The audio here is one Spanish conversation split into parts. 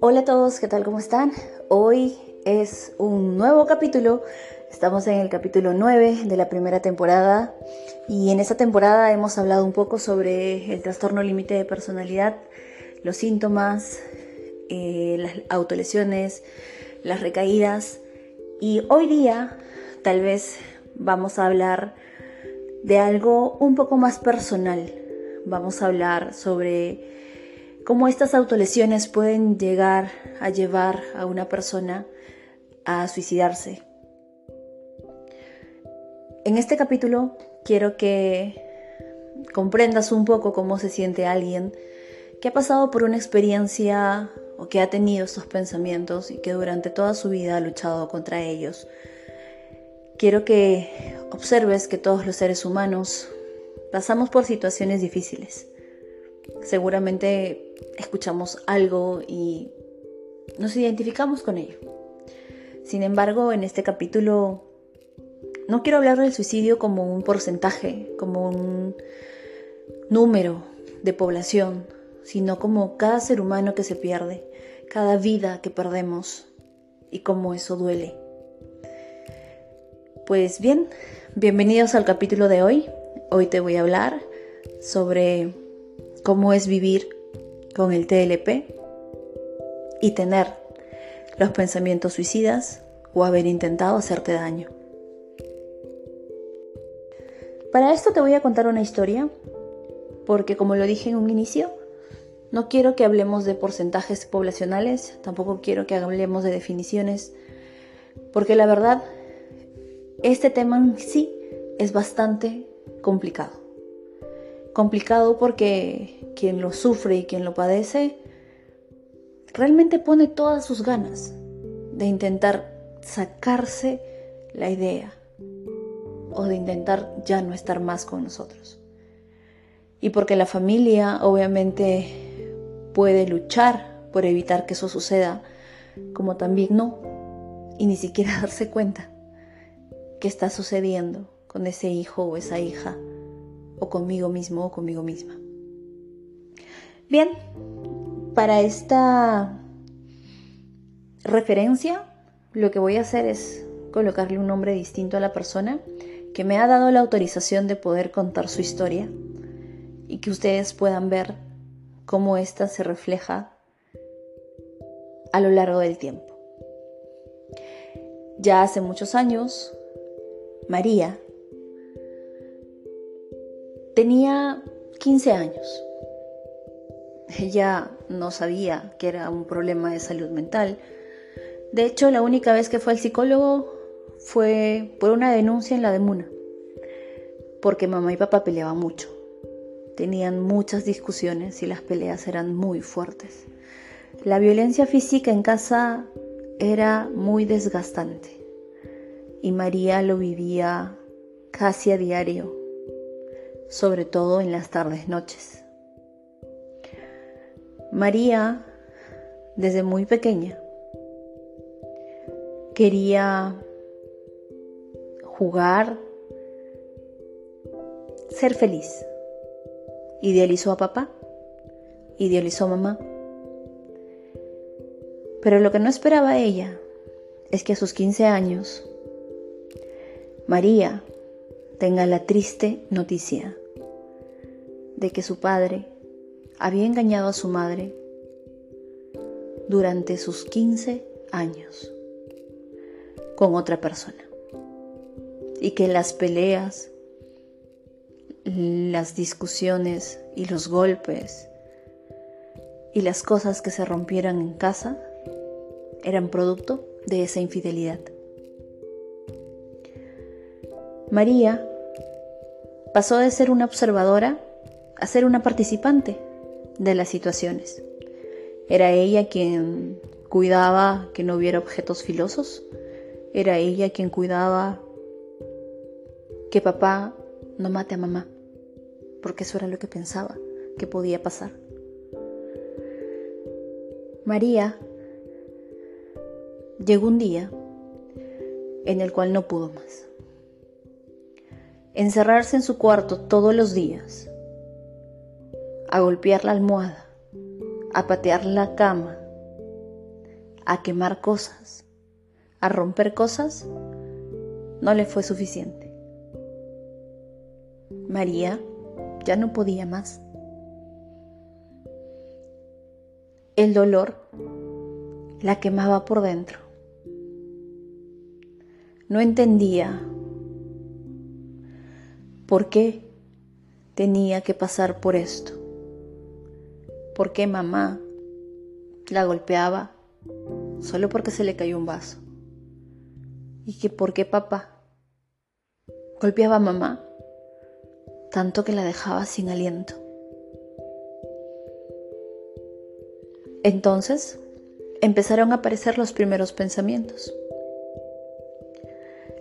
Hola a todos, ¿qué tal? ¿Cómo están? Hoy es un nuevo capítulo. Estamos en el capítulo 9 de la primera temporada y en esta temporada hemos hablado un poco sobre el trastorno límite de personalidad, los síntomas, eh, las autolesiones, las recaídas y hoy día tal vez vamos a hablar de algo un poco más personal. Vamos a hablar sobre cómo estas autolesiones pueden llegar a llevar a una persona a suicidarse. En este capítulo quiero que comprendas un poco cómo se siente alguien que ha pasado por una experiencia o que ha tenido estos pensamientos y que durante toda su vida ha luchado contra ellos. Quiero que observes que todos los seres humanos pasamos por situaciones difíciles seguramente escuchamos algo y nos identificamos con ello. Sin embargo, en este capítulo no quiero hablar del suicidio como un porcentaje, como un número de población, sino como cada ser humano que se pierde, cada vida que perdemos y cómo eso duele. Pues bien, bienvenidos al capítulo de hoy. Hoy te voy a hablar sobre cómo es vivir con el TLP y tener los pensamientos suicidas o haber intentado hacerte daño. Para esto te voy a contar una historia, porque como lo dije en un inicio, no quiero que hablemos de porcentajes poblacionales, tampoco quiero que hablemos de definiciones, porque la verdad, este tema en sí es bastante complicado complicado porque quien lo sufre y quien lo padece realmente pone todas sus ganas de intentar sacarse la idea o de intentar ya no estar más con nosotros. Y porque la familia obviamente puede luchar por evitar que eso suceda, como también no, y ni siquiera darse cuenta que está sucediendo con ese hijo o esa hija o conmigo mismo o conmigo misma. Bien, para esta referencia lo que voy a hacer es colocarle un nombre distinto a la persona que me ha dado la autorización de poder contar su historia y que ustedes puedan ver cómo ésta se refleja a lo largo del tiempo. Ya hace muchos años, María Tenía 15 años. Ella no sabía que era un problema de salud mental. De hecho, la única vez que fue al psicólogo fue por una denuncia en la de Muna, porque mamá y papá peleaban mucho. Tenían muchas discusiones y las peleas eran muy fuertes. La violencia física en casa era muy desgastante y María lo vivía casi a diario sobre todo en las tardes noches. María, desde muy pequeña, quería jugar, ser feliz. Idealizó a papá, idealizó a mamá. Pero lo que no esperaba ella es que a sus 15 años, María tenga la triste noticia de que su padre había engañado a su madre durante sus 15 años con otra persona y que las peleas, las discusiones y los golpes y las cosas que se rompieran en casa eran producto de esa infidelidad. María pasó de ser una observadora a ser una participante de las situaciones. Era ella quien cuidaba que no hubiera objetos filosos. Era ella quien cuidaba que papá no mate a mamá, porque eso era lo que pensaba que podía pasar. María llegó un día en el cual no pudo más. Encerrarse en su cuarto todos los días, a golpear la almohada, a patear la cama, a quemar cosas, a romper cosas, no le fue suficiente. María ya no podía más. El dolor la quemaba por dentro. No entendía por qué tenía que pasar por esto. ¿Por qué mamá la golpeaba solo porque se le cayó un vaso? ¿Y que por qué papá golpeaba a mamá tanto que la dejaba sin aliento? Entonces empezaron a aparecer los primeros pensamientos.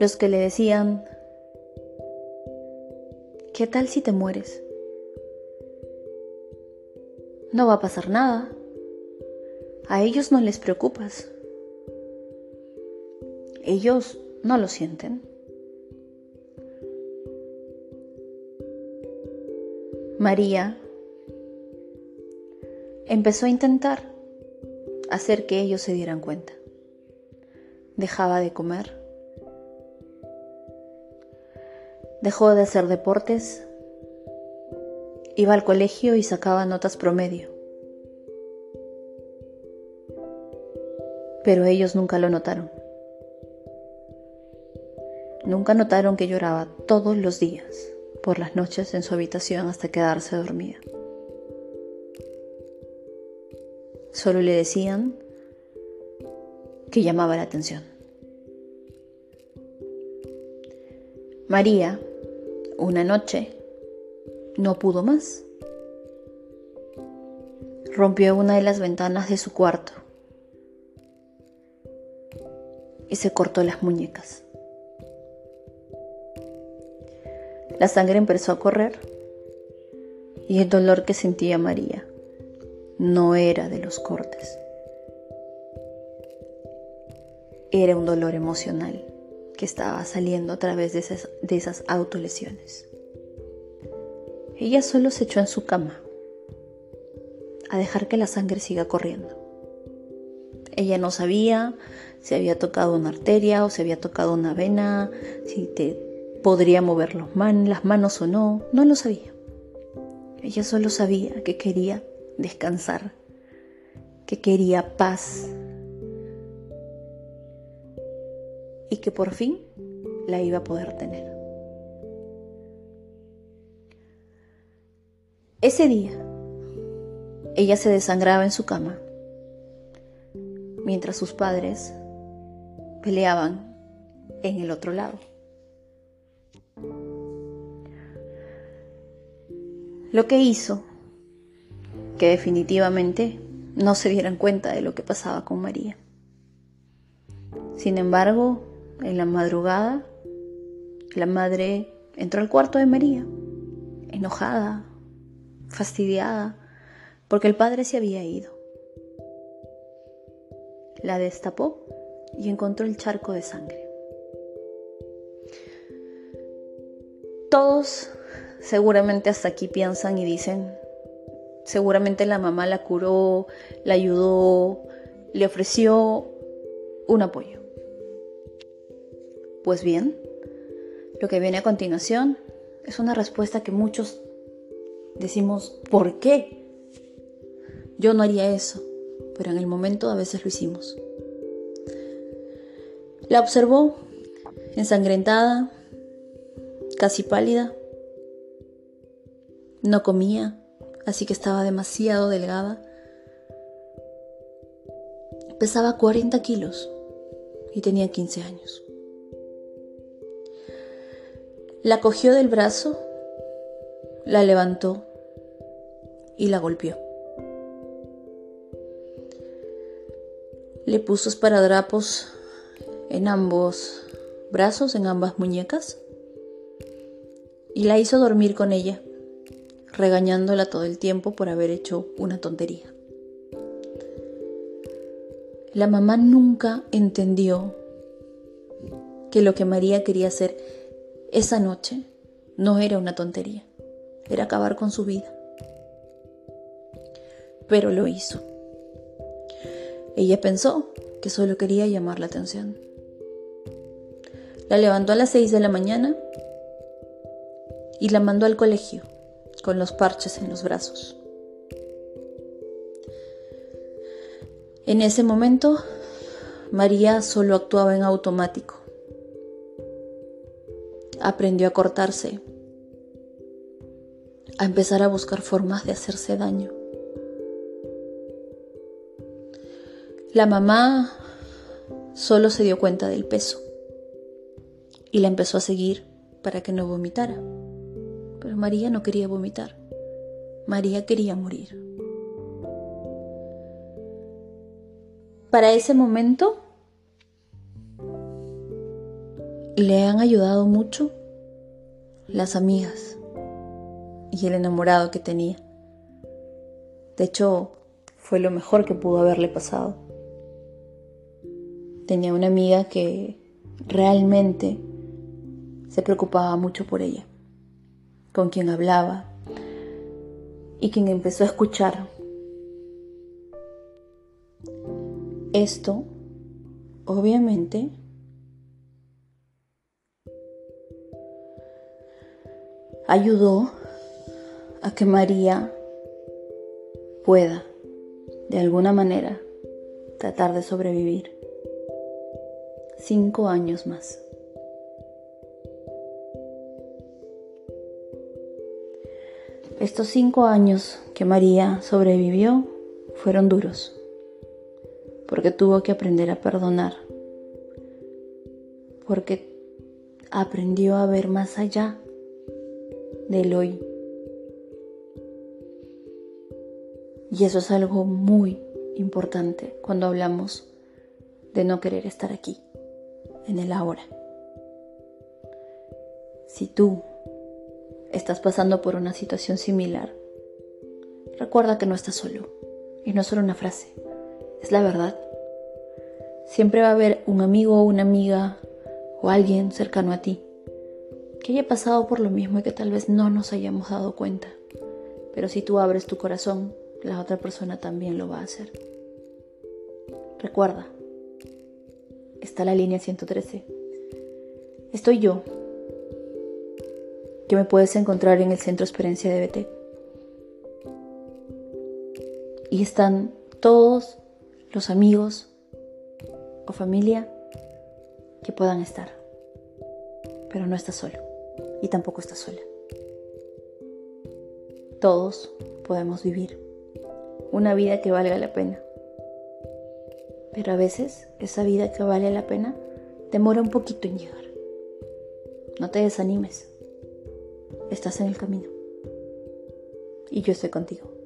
Los que le decían, ¿qué tal si te mueres? No va a pasar nada. A ellos no les preocupas. Ellos no lo sienten. María empezó a intentar hacer que ellos se dieran cuenta. Dejaba de comer. Dejó de hacer deportes. Iba al colegio y sacaba notas promedio. Pero ellos nunca lo notaron. Nunca notaron que lloraba todos los días, por las noches en su habitación hasta quedarse dormida. Solo le decían que llamaba la atención. María, una noche, no pudo más. Rompió una de las ventanas de su cuarto y se cortó las muñecas. La sangre empezó a correr y el dolor que sentía María no era de los cortes. Era un dolor emocional que estaba saliendo a través de esas, de esas autolesiones. Ella solo se echó en su cama a dejar que la sangre siga corriendo. Ella no sabía si había tocado una arteria o si había tocado una vena, si te podría mover las manos o no, no lo sabía. Ella solo sabía que quería descansar, que quería paz y que por fin la iba a poder tener. Ese día, ella se desangraba en su cama, mientras sus padres peleaban en el otro lado. Lo que hizo que definitivamente no se dieran cuenta de lo que pasaba con María. Sin embargo, en la madrugada, la madre entró al cuarto de María, enojada, fastidiada, porque el padre se había ido. La destapó y encontró el charco de sangre. Todos seguramente hasta aquí piensan y dicen, Seguramente la mamá la curó, la ayudó, le ofreció un apoyo. Pues bien, lo que viene a continuación es una respuesta que muchos decimos, ¿por qué? Yo no haría eso, pero en el momento a veces lo hicimos. La observó, ensangrentada, casi pálida. No comía, así que estaba demasiado delgada. Pesaba 40 kilos y tenía 15 años. La cogió del brazo, la levantó y la golpeó. Le puso esparadrapos en ambos brazos, en ambas muñecas, y la hizo dormir con ella regañándola todo el tiempo por haber hecho una tontería. La mamá nunca entendió que lo que María quería hacer esa noche no era una tontería, era acabar con su vida. Pero lo hizo. Ella pensó que solo quería llamar la atención. La levantó a las 6 de la mañana y la mandó al colegio con los parches en los brazos. En ese momento, María solo actuaba en automático. Aprendió a cortarse, a empezar a buscar formas de hacerse daño. La mamá solo se dio cuenta del peso y la empezó a seguir para que no vomitara. Pero María no quería vomitar. María quería morir. Para ese momento le han ayudado mucho las amigas y el enamorado que tenía. De hecho, fue lo mejor que pudo haberle pasado. Tenía una amiga que realmente se preocupaba mucho por ella, con quien hablaba y quien empezó a escuchar. Esto, obviamente, ayudó a que María pueda, de alguna manera, tratar de sobrevivir. Cinco años más. Estos cinco años que María sobrevivió fueron duros, porque tuvo que aprender a perdonar, porque aprendió a ver más allá del hoy. Y eso es algo muy importante cuando hablamos de no querer estar aquí, en el ahora. Si tú estás pasando por una situación similar, recuerda que no estás solo. Y no es solo una frase, es la verdad. Siempre va a haber un amigo o una amiga o alguien cercano a ti que haya pasado por lo mismo y que tal vez no nos hayamos dado cuenta. Pero si tú abres tu corazón, la otra persona también lo va a hacer. Recuerda, está la línea 113. Estoy yo, que me puedes encontrar en el Centro Experiencia de BT. Y están todos los amigos o familia que puedan estar. Pero no estás solo y tampoco estás sola. Todos podemos vivir una vida que valga la pena. Pero a veces esa vida que vale la pena demora un poquito en llegar. No te desanimes estás en el camino. Y yo estoy contigo.